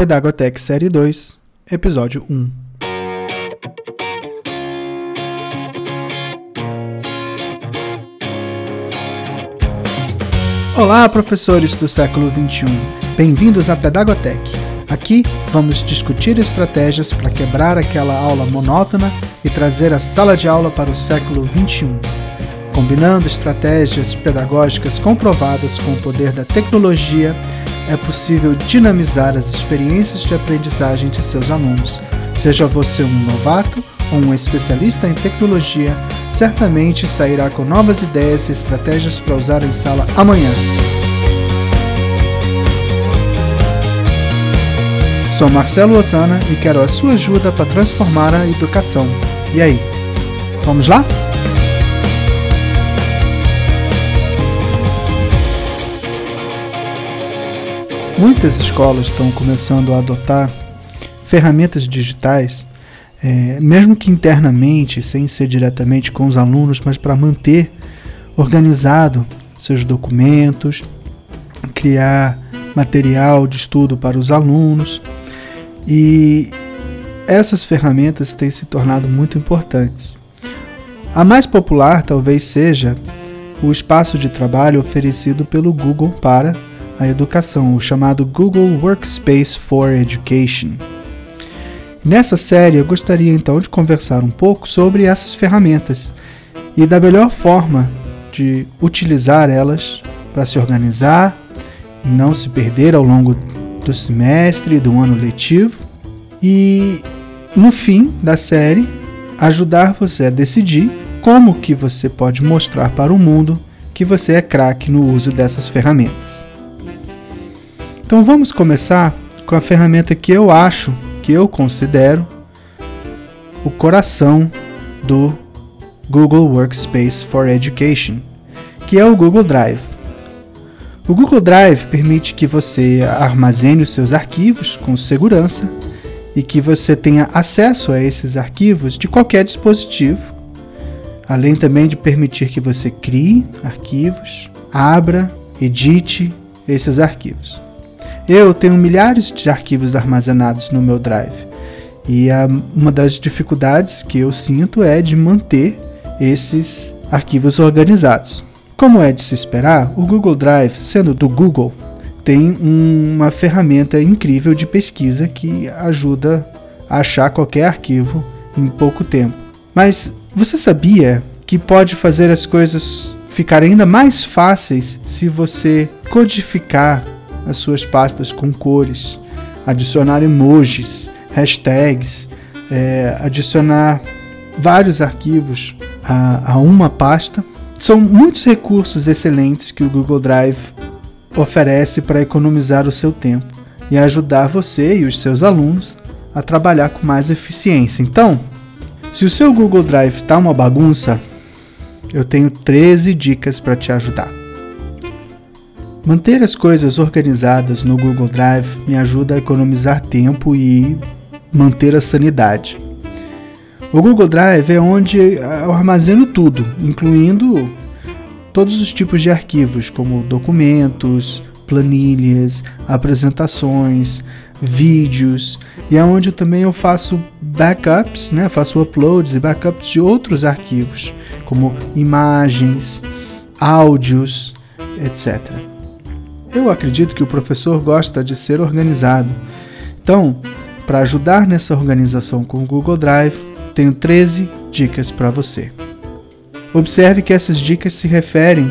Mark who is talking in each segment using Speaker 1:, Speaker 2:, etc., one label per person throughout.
Speaker 1: Pedagotech Série 2, Episódio 1 Olá, professores do século XXI. Bem-vindos à Pedagotech. Aqui vamos discutir estratégias para quebrar aquela aula monótona e trazer a sala de aula para o século XXI. Combinando estratégias pedagógicas comprovadas com o poder da tecnologia, é possível dinamizar as experiências de aprendizagem de seus alunos. Seja você um novato ou um especialista em tecnologia, certamente sairá com novas ideias e estratégias para usar em sala amanhã. Sou Marcelo Osana e quero a sua ajuda para transformar a educação. E aí, vamos lá? Muitas escolas estão começando a adotar ferramentas digitais, é, mesmo que internamente, sem ser diretamente com os alunos, mas para manter organizado seus documentos, criar material de estudo para os alunos. E essas ferramentas têm se tornado muito importantes. A mais popular talvez seja o espaço de trabalho oferecido pelo Google para a educação, o chamado Google Workspace for Education. Nessa série eu gostaria então de conversar um pouco sobre essas ferramentas e da melhor forma de utilizar elas para se organizar, não se perder ao longo do semestre, do ano letivo e no fim da série ajudar você a decidir como que você pode mostrar para o mundo que você é craque no uso dessas ferramentas. Então vamos começar com a ferramenta que eu acho, que eu considero o coração do Google Workspace for Education, que é o Google Drive. O Google Drive permite que você armazene os seus arquivos com segurança e que você tenha acesso a esses arquivos de qualquer dispositivo, além também de permitir que você crie arquivos, abra, edite esses arquivos. Eu tenho milhares de arquivos armazenados no meu Drive. E a, uma das dificuldades que eu sinto é de manter esses arquivos organizados. Como é de se esperar, o Google Drive, sendo do Google, tem um, uma ferramenta incrível de pesquisa que ajuda a achar qualquer arquivo em pouco tempo. Mas você sabia que pode fazer as coisas ficarem ainda mais fáceis se você codificar as suas pastas com cores, adicionar emojis, hashtags, é, adicionar vários arquivos a, a uma pasta. São muitos recursos excelentes que o Google Drive oferece para economizar o seu tempo e ajudar você e os seus alunos a trabalhar com mais eficiência. Então, se o seu Google Drive está uma bagunça, eu tenho 13 dicas para te ajudar. Manter as coisas organizadas no Google Drive me ajuda a economizar tempo e manter a sanidade. O Google Drive é onde eu armazeno tudo, incluindo todos os tipos de arquivos, como documentos, planilhas, apresentações, vídeos, e é onde também eu faço backups, né? faço uploads e backups de outros arquivos, como imagens, áudios, etc. Eu acredito que o professor gosta de ser organizado. Então, para ajudar nessa organização com o Google Drive, tenho 13 dicas para você. Observe que essas dicas se referem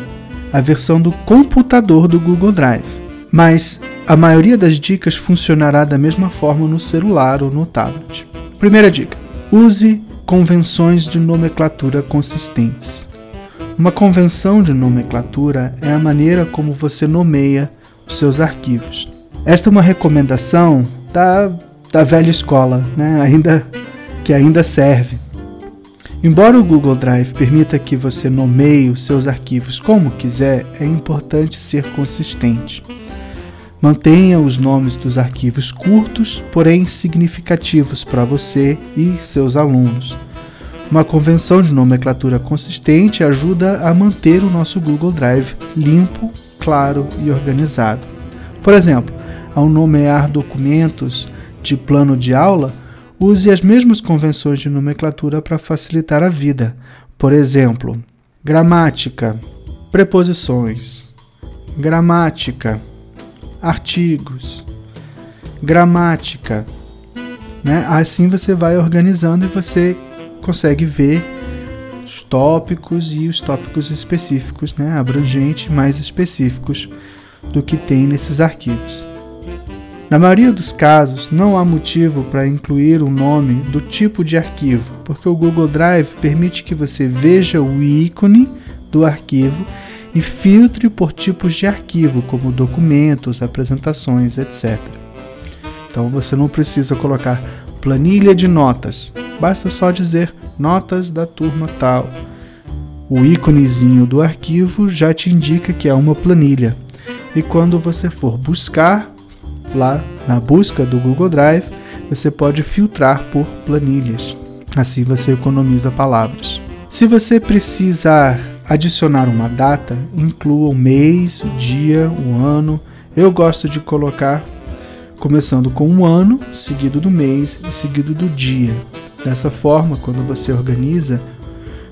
Speaker 1: à versão do computador do Google Drive, mas a maioria das dicas funcionará da mesma forma no celular ou no tablet. Primeira dica: use convenções de nomenclatura consistentes. Uma convenção de nomenclatura é a maneira como você nomeia os seus arquivos. Esta é uma recomendação da, da velha escola, né? ainda, que ainda serve. Embora o Google Drive permita que você nomeie os seus arquivos como quiser, é importante ser consistente. Mantenha os nomes dos arquivos curtos, porém significativos para você e seus alunos. Uma convenção de nomenclatura consistente ajuda a manter o nosso Google Drive limpo, claro e organizado. Por exemplo, ao nomear documentos de plano de aula, use as mesmas convenções de nomenclatura para facilitar a vida. Por exemplo, gramática, preposições, gramática, artigos, gramática. Né? Assim você vai organizando e você consegue ver os tópicos e os tópicos específicos, né? abrangentes, mais específicos do que tem nesses arquivos. Na maioria dos casos, não há motivo para incluir o nome do tipo de arquivo, porque o Google Drive permite que você veja o ícone do arquivo e filtre por tipos de arquivo, como documentos, apresentações, etc. Então você não precisa colocar planilha de notas, basta só dizer notas da turma tal. O íconezinho do arquivo já te indica que é uma planilha. E quando você for buscar lá na busca do Google Drive, você pode filtrar por planilhas. Assim você economiza palavras. Se você precisar adicionar uma data, inclua o mês, o dia, o ano. Eu gosto de colocar começando com um ano, seguido do mês e seguido do dia. Dessa forma, quando você organiza,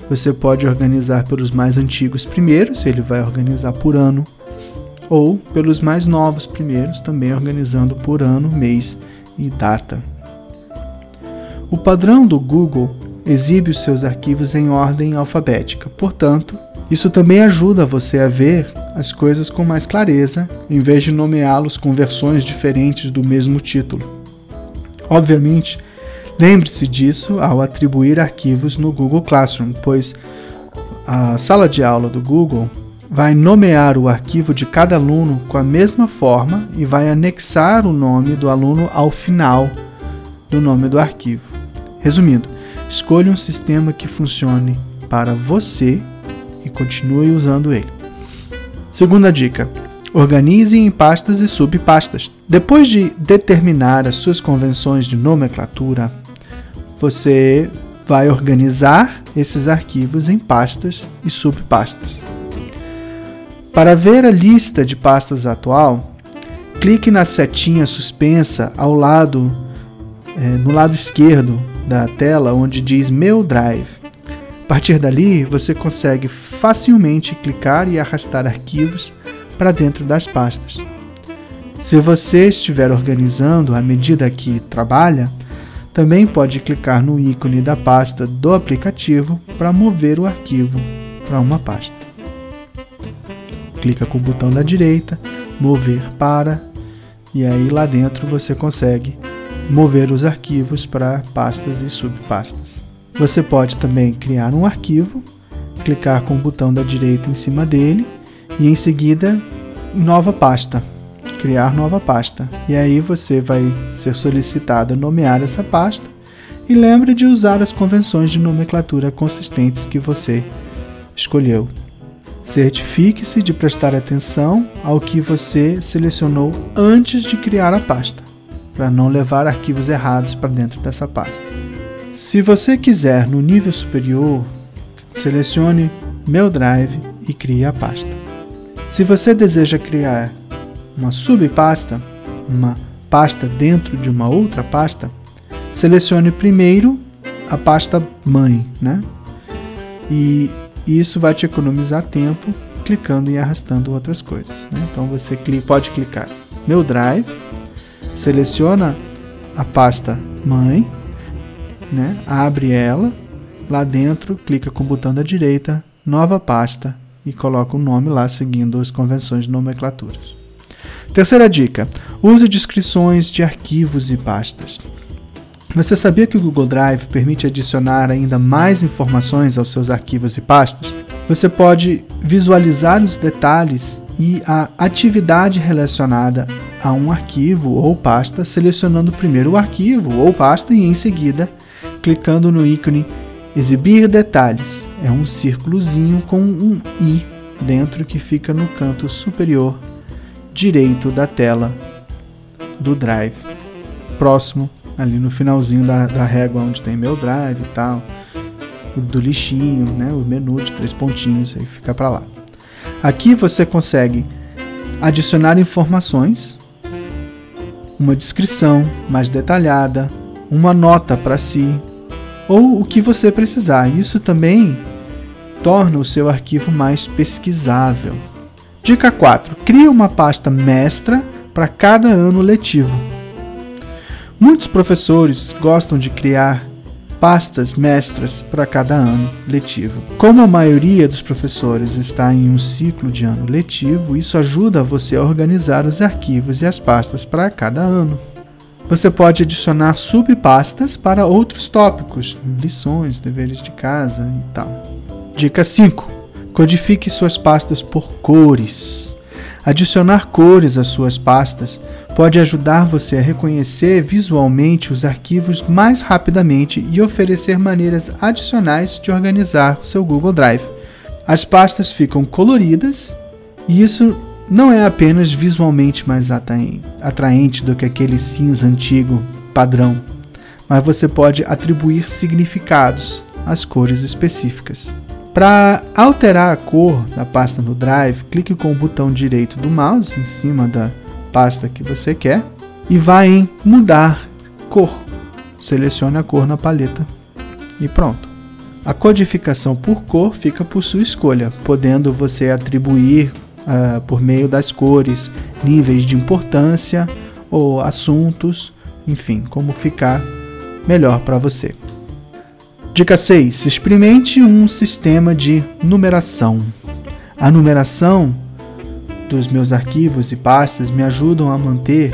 Speaker 1: você pode organizar pelos mais antigos primeiros, ele vai organizar por ano, ou pelos mais novos primeiros, também organizando por ano, mês e data. O padrão do Google exibe os seus arquivos em ordem alfabética, portanto, isso também ajuda você a ver as coisas com mais clareza, em vez de nomeá-los com versões diferentes do mesmo título. Obviamente, lembre-se disso ao atribuir arquivos no Google Classroom, pois a sala de aula do Google vai nomear o arquivo de cada aluno com a mesma forma e vai anexar o nome do aluno ao final do nome do arquivo. Resumindo, escolha um sistema que funcione para você e continue usando ele. Segunda dica: organize em pastas e subpastas. Depois de determinar as suas convenções de nomenclatura, você vai organizar esses arquivos em pastas e subpastas. Para ver a lista de pastas atual, clique na setinha suspensa ao lado, é, no lado esquerdo da tela, onde diz Meu Drive. A partir dali, você consegue facilmente clicar e arrastar arquivos para dentro das pastas. Se você estiver organizando à medida que trabalha, também pode clicar no ícone da pasta do aplicativo para mover o arquivo para uma pasta clica com o botão da direita, mover para, e aí lá dentro você consegue mover os arquivos para pastas e subpastas. Você pode também criar um arquivo, clicar com o botão da direita em cima dele e em seguida nova pasta, criar nova pasta. E aí você vai ser solicitado a nomear essa pasta e lembre de usar as convenções de nomenclatura consistentes que você escolheu. Certifique-se de prestar atenção ao que você selecionou antes de criar a pasta, para não levar arquivos errados para dentro dessa pasta. Se você quiser no nível superior, selecione Meu Drive e crie a pasta. Se você deseja criar uma subpasta, uma pasta dentro de uma outra pasta, selecione primeiro a pasta mãe, né? E isso vai te economizar tempo clicando e arrastando outras coisas. Né? Então você pode clicar Meu Drive, seleciona a pasta Mãe, né? abre ela, lá dentro clica com o botão da direita, Nova Pasta e coloca o nome lá seguindo as convenções de nomenclaturas. Terceira dica: use descrições de arquivos e pastas. Você sabia que o Google Drive permite adicionar ainda mais informações aos seus arquivos e pastas? Você pode visualizar os detalhes e a atividade relacionada a um arquivo ou pasta, selecionando primeiro o arquivo ou pasta e em seguida clicando no ícone Exibir detalhes. É um círculozinho com um i dentro que fica no canto superior direito da tela do Drive, próximo ali no finalzinho da, da régua onde tem meu drive e tal, do lixinho, né, o menu de três pontinhos, aí fica para lá. Aqui você consegue adicionar informações uma descrição mais detalhada, uma nota para si ou o que você precisar. Isso também torna o seu arquivo mais pesquisável. Dica 4: crie uma pasta mestra para cada ano letivo. Muitos professores gostam de criar pastas mestras para cada ano letivo. Como a maioria dos professores está em um ciclo de ano letivo, isso ajuda você a organizar os arquivos e as pastas para cada ano. Você pode adicionar subpastas para outros tópicos, lições, deveres de casa e tal. Dica 5. Codifique suas pastas por cores. Adicionar cores às suas pastas pode ajudar você a reconhecer visualmente os arquivos mais rapidamente e oferecer maneiras adicionais de organizar seu Google Drive. As pastas ficam coloridas e isso não é apenas visualmente mais atraente do que aquele cinza antigo padrão, mas você pode atribuir significados às cores específicas. Para alterar a cor da pasta no Drive, clique com o botão direito do mouse em cima da pasta que você quer e vá em Mudar cor. Selecione a cor na paleta e pronto. A codificação por cor fica por sua escolha, podendo você atribuir uh, por meio das cores níveis de importância ou assuntos, enfim, como ficar melhor para você. Dica 6. Experimente um sistema de numeração. A numeração dos meus arquivos e pastas me ajudam a manter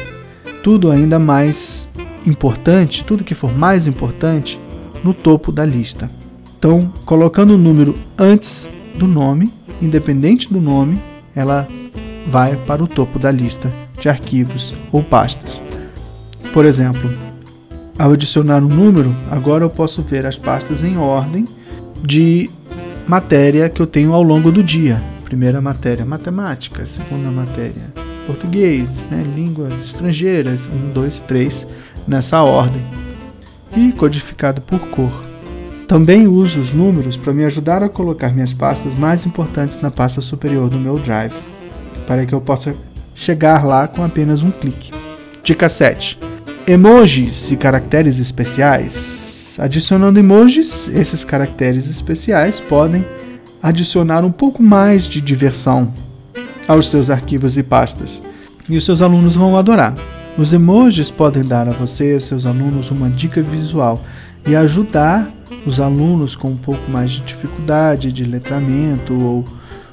Speaker 1: tudo ainda mais importante, tudo que for mais importante, no topo da lista. Então, colocando o número antes do nome, independente do nome, ela vai para o topo da lista de arquivos ou pastas. Por exemplo, ao adicionar um número, agora eu posso ver as pastas em ordem de matéria que eu tenho ao longo do dia. Primeira matéria, matemática. Segunda matéria, português, né? línguas estrangeiras. Um, dois, três, nessa ordem. E codificado por cor. Também uso os números para me ajudar a colocar minhas pastas mais importantes na pasta superior do meu Drive, para que eu possa chegar lá com apenas um clique. Dica 7 emojis e caracteres especiais. Adicionando emojis, esses caracteres especiais podem adicionar um pouco mais de diversão aos seus arquivos e pastas. E os seus alunos vão adorar. Os emojis podem dar a você e seus alunos uma dica visual e ajudar os alunos com um pouco mais de dificuldade de letramento ou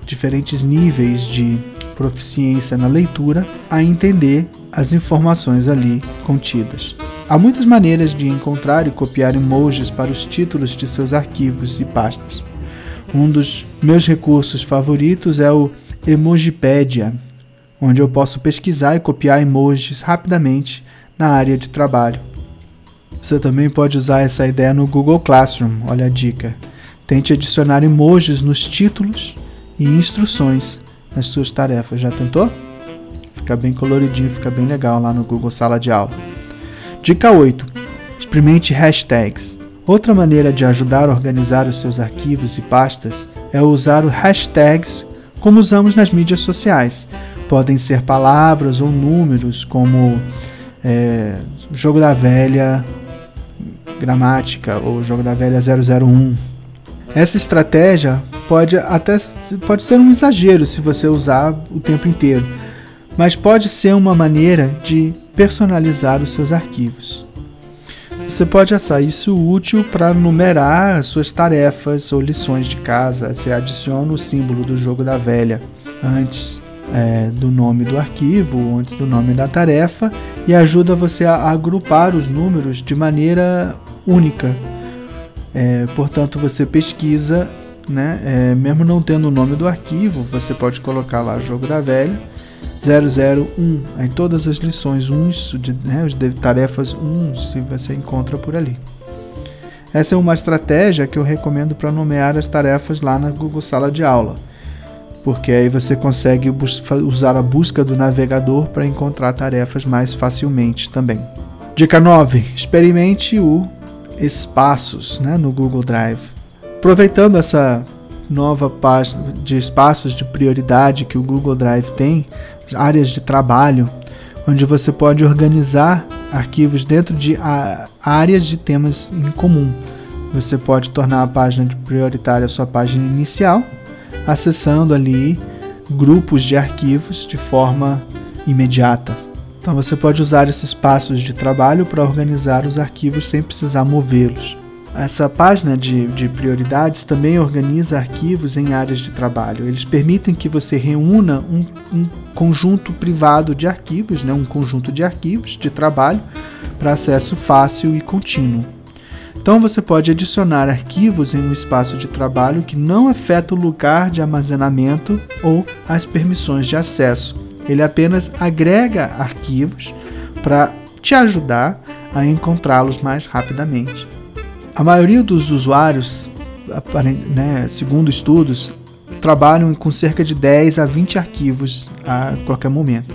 Speaker 1: diferentes níveis de proficiência na leitura a entender as informações ali contidas. Há muitas maneiras de encontrar e copiar emojis para os títulos de seus arquivos e pastas. Um dos meus recursos favoritos é o Emojipedia, onde eu posso pesquisar e copiar emojis rapidamente na área de trabalho. Você também pode usar essa ideia no Google Classroom, olha a dica. Tente adicionar emojis nos títulos e instruções nas suas tarefas. Já tentou? Fica bem coloridinho, fica bem legal lá no Google Sala de Aula. Dica 8. Experimente hashtags. Outra maneira de ajudar a organizar os seus arquivos e pastas é usar hashtags como usamos nas mídias sociais. Podem ser palavras ou números, como é, jogo da velha gramática ou jogo da velha 001. Essa estratégia pode até pode ser um exagero se você usar o tempo inteiro, mas pode ser uma maneira de personalizar os seus arquivos. Você pode achar isso útil para numerar as suas tarefas ou lições de casa. Você adiciona o símbolo do jogo da velha antes é, do nome do arquivo, antes do nome da tarefa, e ajuda você a agrupar os números de maneira única. É, portanto, você pesquisa né? É, mesmo não tendo o nome do arquivo, você pode colocar lá jogo da velha 001. Aí todas as lições 1, de, né, de tarefas 1, se você encontra por ali. Essa é uma estratégia que eu recomendo para nomear as tarefas lá na Google Sala de Aula, porque aí você consegue usar a busca do navegador para encontrar tarefas mais facilmente também. Dica 9: experimente o espaços né, no Google Drive. Aproveitando essa nova página de espaços de prioridade que o Google Drive tem, áreas de trabalho, onde você pode organizar arquivos dentro de áreas de temas em comum. Você pode tornar a página prioritária a sua página inicial, acessando ali grupos de arquivos de forma imediata. Então você pode usar esses passos de trabalho para organizar os arquivos sem precisar movê-los. Essa página de, de, prioridades também organiza arquivos em áreas de trabalho. Eles permitem que você reúna um, um conjunto privado de arquivos, né, um conjunto de arquivos de trabalho para acesso fácil e contínuo. Então você pode adicionar arquivos em um espaço de trabalho que não afeta o lugar de armazenamento ou as permissões de acesso. Ele apenas agrega arquivos para te ajudar a encontrá-los mais rapidamente. A maioria dos usuários, né, segundo estudos, trabalham com cerca de 10 a 20 arquivos a qualquer momento.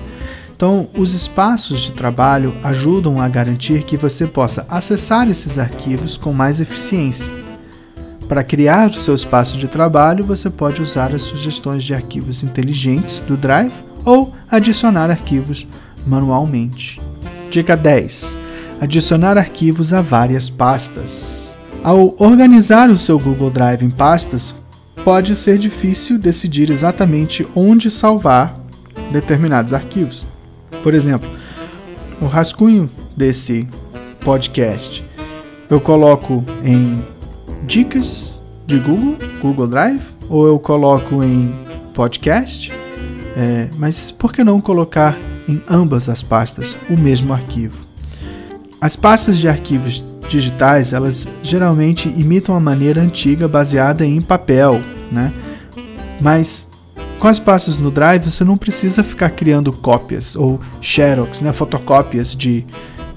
Speaker 1: Então, os espaços de trabalho ajudam a garantir que você possa acessar esses arquivos com mais eficiência. Para criar o seu espaço de trabalho, você pode usar as sugestões de arquivos inteligentes do Drive ou adicionar arquivos manualmente. Dica 10: Adicionar arquivos a várias pastas. Ao organizar o seu Google Drive em pastas, pode ser difícil decidir exatamente onde salvar determinados arquivos. Por exemplo, o rascunho desse podcast eu coloco em dicas de Google, Google Drive, ou eu coloco em podcast. É, mas por que não colocar em ambas as pastas o mesmo arquivo? As pastas de arquivos digitais, elas geralmente imitam a maneira antiga baseada em papel, né? Mas com as pastas no Drive, você não precisa ficar criando cópias ou xerox, né, fotocópias de,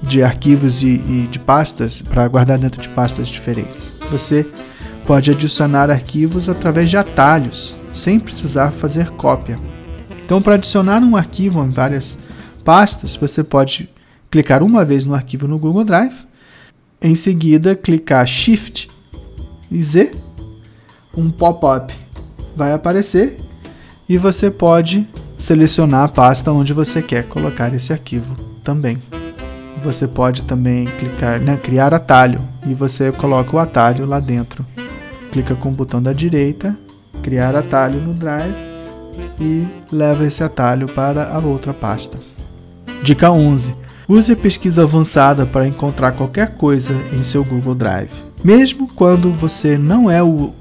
Speaker 1: de arquivos e, e de pastas para guardar dentro de pastas diferentes. Você pode adicionar arquivos através de atalhos, sem precisar fazer cópia. Então, para adicionar um arquivo em várias pastas, você pode clicar uma vez no arquivo no Google Drive em seguida, clicar Shift e Z, um pop-up vai aparecer e você pode selecionar a pasta onde você quer colocar esse arquivo também. Você pode também clicar, né, criar atalho e você coloca o atalho lá dentro. Clica com o botão da direita, criar atalho no Drive e leva esse atalho para a outra pasta. Dica 11 Use a pesquisa avançada para encontrar qualquer coisa em seu Google Drive. Mesmo quando você não é o,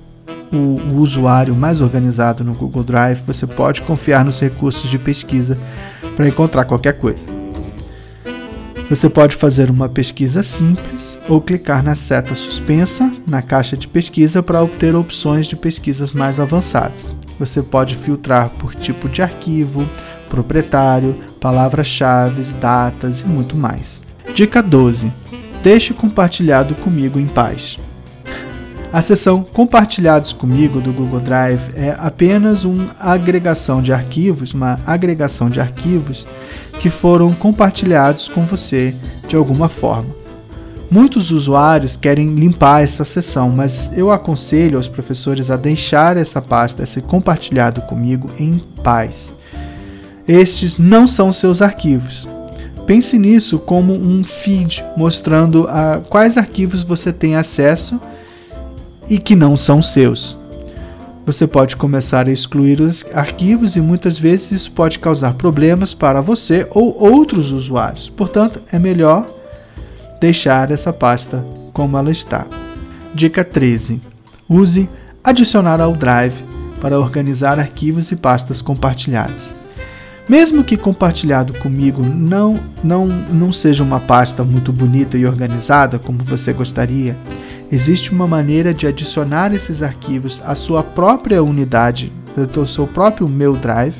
Speaker 1: o, o, usuário mais organizado no Google Drive, você pode confiar nos recursos de pesquisa para encontrar qualquer coisa. Você pode fazer uma pesquisa simples ou clicar na seta suspensa na caixa de pesquisa para obter opções de pesquisas mais avançadas. Você pode filtrar por tipo de arquivo, proprietário, palavras-chave, datas e muito mais. Dica 12. Deixe compartilhado comigo em paz. A seção Compartilhados comigo do Google Drive é apenas uma agregação de arquivos, uma agregação de arquivos que foram compartilhados com você de alguma forma. Muitos usuários querem limpar essa seção, mas eu aconselho aos professores a deixar essa pasta ser compartilhado comigo em paz. Estes não são seus arquivos. Pense nisso como um feed mostrando a quais arquivos você tem acesso e que não são seus. Você pode começar a excluir os arquivos e muitas vezes isso pode causar problemas para você ou outros usuários. Portanto, é melhor deixar essa pasta como ela está. Dica 13: use adicionar ao Drive para organizar arquivos e pastas compartilhadas. Mesmo que compartilhado comigo não, não, não seja uma pasta muito bonita e organizada como você gostaria, existe uma maneira de adicionar esses arquivos à sua própria unidade, ao seu próprio Meu Drive,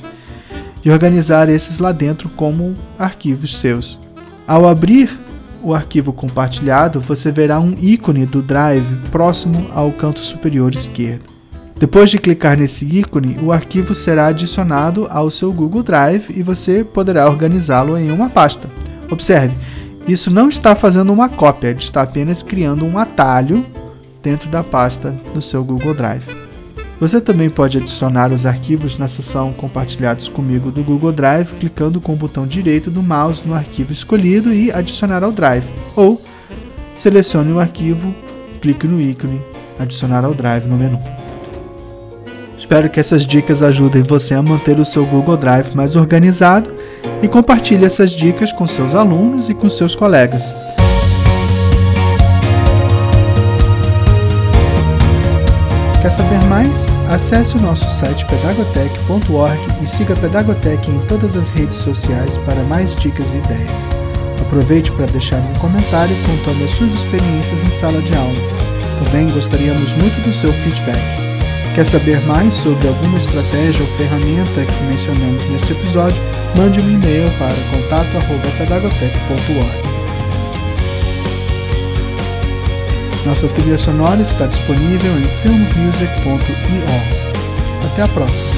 Speaker 1: e organizar esses lá dentro como arquivos seus. Ao abrir o arquivo compartilhado, você verá um ícone do Drive próximo ao canto superior esquerdo. Depois de clicar nesse ícone, o arquivo será adicionado ao seu Google Drive e você poderá organizá-lo em uma pasta. Observe, isso não está fazendo uma cópia, está apenas criando um atalho dentro da pasta do seu Google Drive. Você também pode adicionar os arquivos na seção Compartilhados comigo do Google Drive, clicando com o botão direito do mouse no arquivo escolhido e adicionar ao Drive. Ou selecione o arquivo, clique no ícone Adicionar ao Drive no menu. Espero que essas dicas ajudem você a manter o seu Google Drive mais organizado e compartilhe essas dicas com seus alunos e com seus colegas. Quer saber mais? Acesse o nosso site pedagotech.org e siga a Pedagotech em todas as redes sociais para mais dicas e ideias. Aproveite para deixar um comentário contando as suas experiências em sala de aula. Também gostaríamos muito do seu feedback. Quer saber mais sobre alguma estratégia ou ferramenta que mencionamos neste episódio? Mande um e-mail para contato@pedagotech.org. Nossa trilha sonora está disponível em filmmusic.io. Até a próxima!